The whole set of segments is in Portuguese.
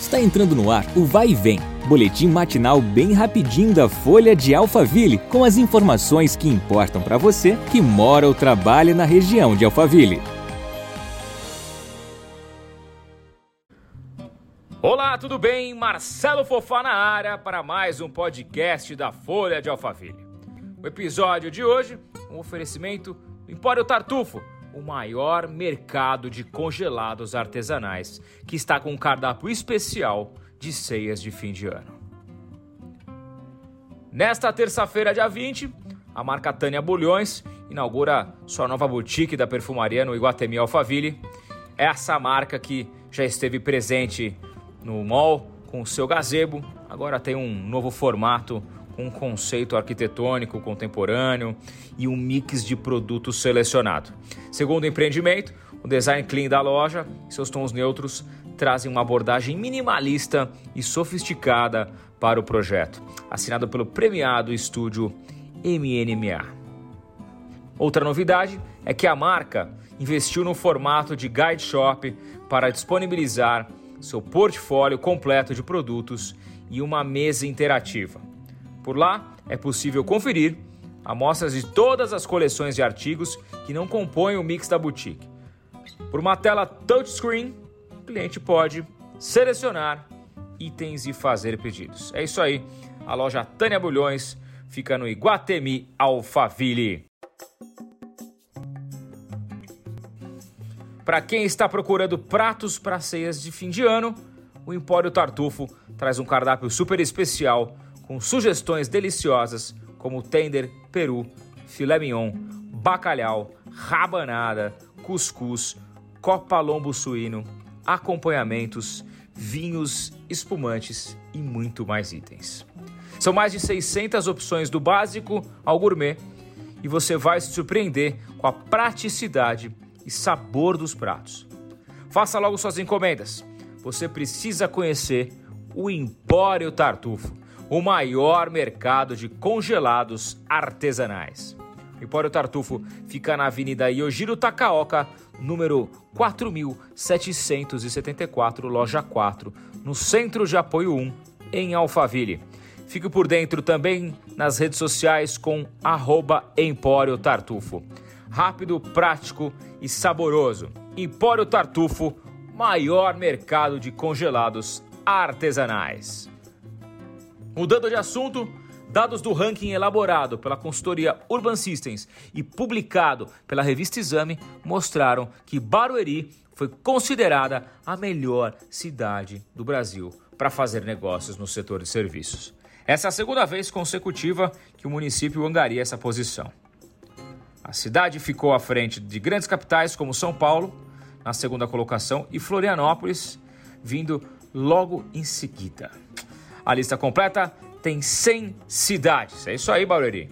Está entrando no ar o Vai e Vem, boletim matinal bem rapidinho da Folha de Alphaville, com as informações que importam para você que mora ou trabalha na região de Alphaville. Olá, tudo bem? Marcelo Fofá na área para mais um podcast da Folha de Alphaville. O episódio de hoje, um oferecimento do Empório Tartufo, o maior mercado de congelados artesanais, que está com um cardápio especial de ceias de fim de ano. Nesta terça-feira, dia 20, a marca Tânia Bulhões inaugura sua nova boutique da perfumaria no Iguatemi Alphaville. Essa marca que já esteve presente no mall com o seu gazebo, agora tem um novo formato um conceito arquitetônico contemporâneo e um mix de produtos selecionado. Segundo o empreendimento, o design clean da loja e seus tons neutros trazem uma abordagem minimalista e sofisticada para o projeto, assinado pelo premiado estúdio MNMA. Outra novidade é que a marca investiu no formato de guide shop para disponibilizar seu portfólio completo de produtos e uma mesa interativa. Por lá é possível conferir amostras de todas as coleções de artigos que não compõem o mix da boutique. Por uma tela touchscreen, o cliente pode selecionar itens e fazer pedidos. É isso aí. A loja Tânia Bulhões fica no Iguatemi Alphaville. Para quem está procurando pratos para ceias de fim de ano, o Empório Tartufo traz um cardápio super especial com sugestões deliciosas como tender, peru, filé mignon, bacalhau, rabanada, cuscuz, copa lombo suíno, acompanhamentos, vinhos, espumantes e muito mais itens. São mais de 600 opções do básico ao gourmet e você vai se surpreender com a praticidade e sabor dos pratos. Faça logo suas encomendas. Você precisa conhecer o Empório Tartufo o maior mercado de congelados artesanais. O Empório Tartufo fica na Avenida Yojiro Takaoka, número 4774, loja 4, no Centro de Apoio 1, em Alphaville. Fique por dentro também nas redes sociais com arroba Empório Tartufo. Rápido, prático e saboroso. Empório Tartufo, maior mercado de congelados artesanais. Mudando de assunto, dados do ranking elaborado pela consultoria Urban Systems e publicado pela revista Exame mostraram que Barueri foi considerada a melhor cidade do Brasil para fazer negócios no setor de serviços. Essa é a segunda vez consecutiva que o município angaria essa posição. A cidade ficou à frente de grandes capitais como São Paulo, na segunda colocação, e Florianópolis, vindo logo em seguida. A lista completa tem 100 cidades. É isso aí, Barueri.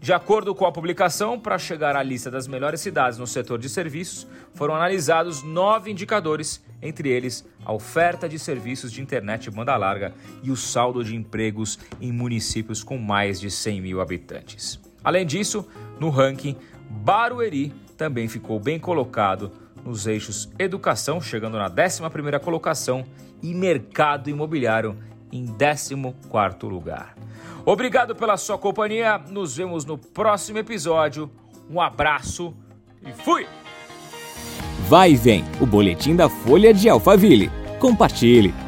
De acordo com a publicação, para chegar à lista das melhores cidades no setor de serviços, foram analisados nove indicadores, entre eles a oferta de serviços de internet banda larga e o saldo de empregos em municípios com mais de 100 mil habitantes. Além disso, no ranking, Barueri também ficou bem colocado nos eixos educação, chegando na 11ª colocação, e mercado imobiliário em 14 lugar. Obrigado pela sua companhia. Nos vemos no próximo episódio. Um abraço e fui! Vai e vem, o boletim da Folha de Alphaville. Compartilhe.